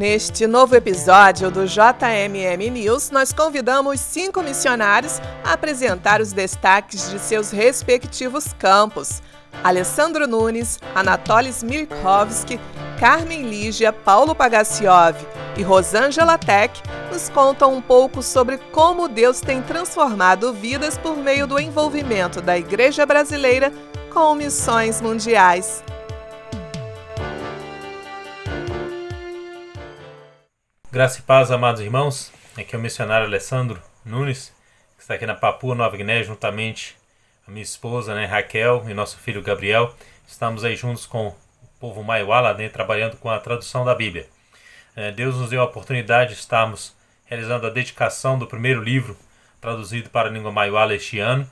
Neste novo episódio do JMM News, nós convidamos cinco missionários a apresentar os destaques de seus respectivos campos. Alessandro Nunes, Anatoly Smirkovski, Carmen Lígia, Paulo Pagaciov e Rosângela Tech nos contam um pouco sobre como Deus tem transformado vidas por meio do envolvimento da Igreja Brasileira com missões mundiais. Graça e paz, amados irmãos. Aqui é o missionário Alessandro Nunes, que está aqui na Papua Nova Guiné, juntamente a minha esposa, né, Raquel, e nosso filho Gabriel. Estamos aí juntos com o povo Maiwala, né, trabalhando com a tradução da Bíblia. É, Deus nos deu a oportunidade de estarmos realizando a dedicação do primeiro livro traduzido para a língua Maiwala este ano.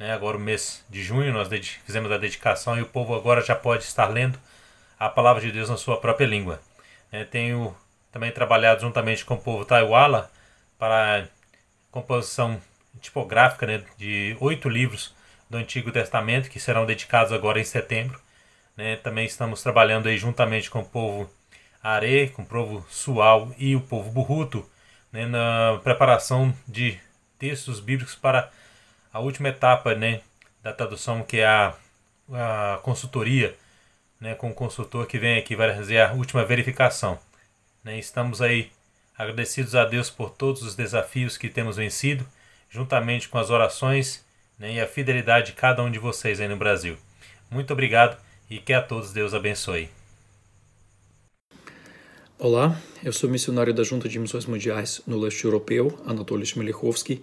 Né, agora, o mês de junho, nós fizemos a dedicação e o povo agora já pode estar lendo a palavra de Deus na sua própria língua. É, tenho também trabalhado juntamente com o povo Taiwala para a composição tipográfica né, de oito livros do Antigo Testamento que serão dedicados agora em setembro. Né. Também estamos trabalhando aí juntamente com o povo Are, com o povo Sual e o povo Burruto né, na preparação de textos bíblicos para a última etapa né, da tradução, que é a, a consultoria, né, com o consultor que vem aqui vai fazer a última verificação. Né? Estamos aí agradecidos a Deus por todos os desafios que temos vencido, juntamente com as orações né, e a fidelidade de cada um de vocês aí no Brasil. Muito obrigado e que a todos Deus abençoe. Olá, eu sou missionário da Junta de Missões Mundiais no Leste Europeu, Anatoly Shmelichovsky,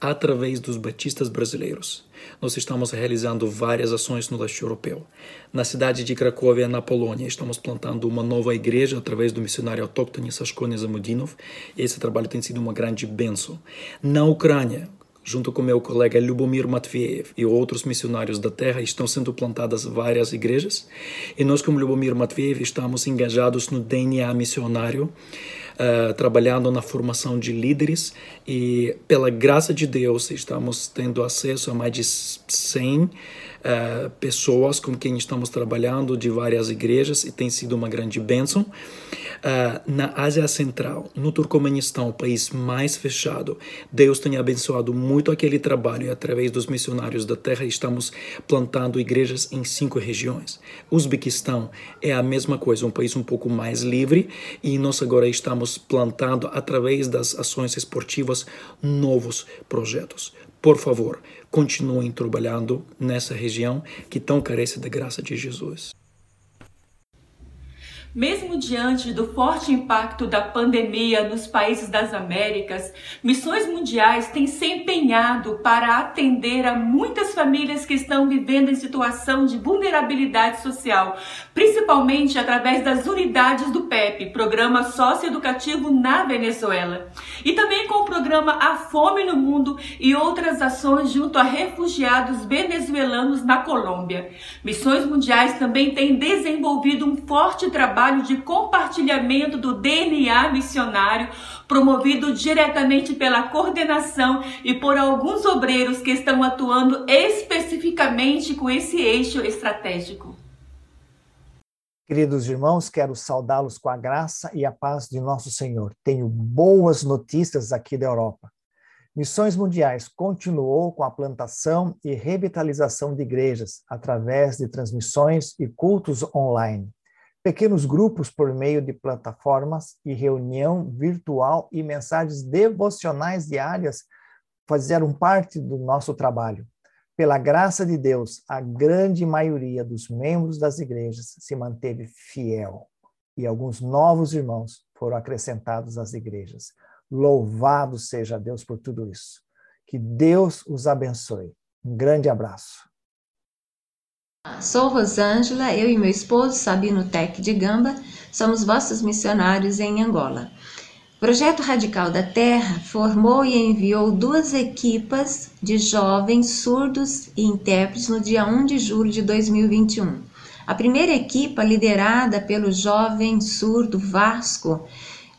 através dos batistas brasileiros. Nós estamos realizando várias ações no Leste Europeu. Na cidade de Cracóvia, na Polônia, estamos plantando uma nova igreja através do missionário autóctone Sashkone Zamudinov, esse trabalho tem sido uma grande bênção. Na Ucrânia, junto com meu colega Lubomir Matviev e outros missionários da terra, estão sendo plantadas várias igrejas. E nós, como Lubomir Matviev, estamos engajados no DNA missionário, uh, trabalhando na formação de líderes. E, pela graça de Deus, estamos tendo acesso a mais de 100 uh, pessoas com quem estamos trabalhando de várias igrejas e tem sido uma grande bênção. Uh, na Ásia Central, no Turcomenistão, o país mais fechado, Deus tem abençoado muito aquele trabalho e através dos missionários da terra estamos plantando igrejas em cinco regiões. Uzbequistão é a mesma coisa, um país um pouco mais livre e nós agora estamos plantando através das ações esportivas novos projetos. Por favor, continuem trabalhando nessa região que tão carece da graça de Jesus. Mesmo diante do forte impacto da pandemia nos países das Américas, Missões Mundiais têm se empenhado para atender a muitas famílias que estão vivendo em situação de vulnerabilidade social, principalmente através das unidades do PEP, Programa Socioeducativo na Venezuela, e também com o programa A Fome no Mundo e outras ações junto a refugiados venezuelanos na Colômbia. Missões Mundiais também têm desenvolvido um forte trabalho trabalho de compartilhamento do DNA missionário, promovido diretamente pela coordenação e por alguns obreiros que estão atuando especificamente com esse eixo estratégico. Queridos irmãos, quero saudá-los com a graça e a paz de nosso Senhor. Tenho boas notícias aqui da Europa. Missões Mundiais continuou com a plantação e revitalização de igrejas através de transmissões e cultos online pequenos grupos por meio de plataformas e reunião virtual e mensagens devocionais diárias fizeram parte do nosso trabalho. Pela graça de Deus, a grande maioria dos membros das igrejas se manteve fiel e alguns novos irmãos foram acrescentados às igrejas. Louvado seja Deus por tudo isso. Que Deus os abençoe. Um grande abraço. Sou Rosângela, eu e meu esposo Sabino Tec de Gamba somos vossos missionários em Angola. O Projeto Radical da Terra formou e enviou duas equipas de jovens surdos e intérpretes no dia 1 de julho de 2021. A primeira equipa, liderada pelo jovem surdo Vasco,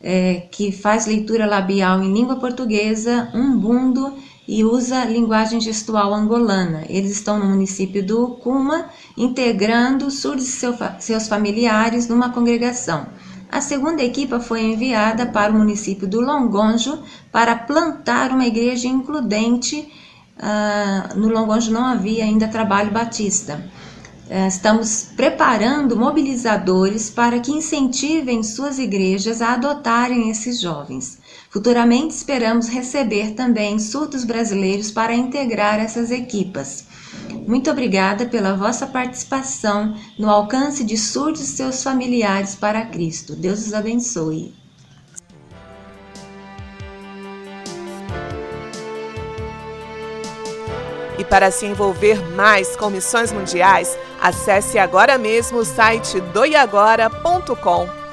é, que faz leitura labial em língua portuguesa, umbundo e usa linguagem gestual angolana. Eles estão no município do Cuma, integrando surdos e seu, seus familiares numa congregação. A segunda equipa foi enviada para o município do Longonjo para plantar uma igreja includente. Uh, no Longonjo não havia ainda trabalho batista. Uh, estamos preparando mobilizadores para que incentivem suas igrejas a adotarem esses jovens. Futuramente esperamos receber também surdos brasileiros para integrar essas equipas. Muito obrigada pela vossa participação no alcance de surdos e seus familiares para Cristo. Deus os abençoe. Para se envolver mais com missões mundiais, acesse agora mesmo o site doiagora.com.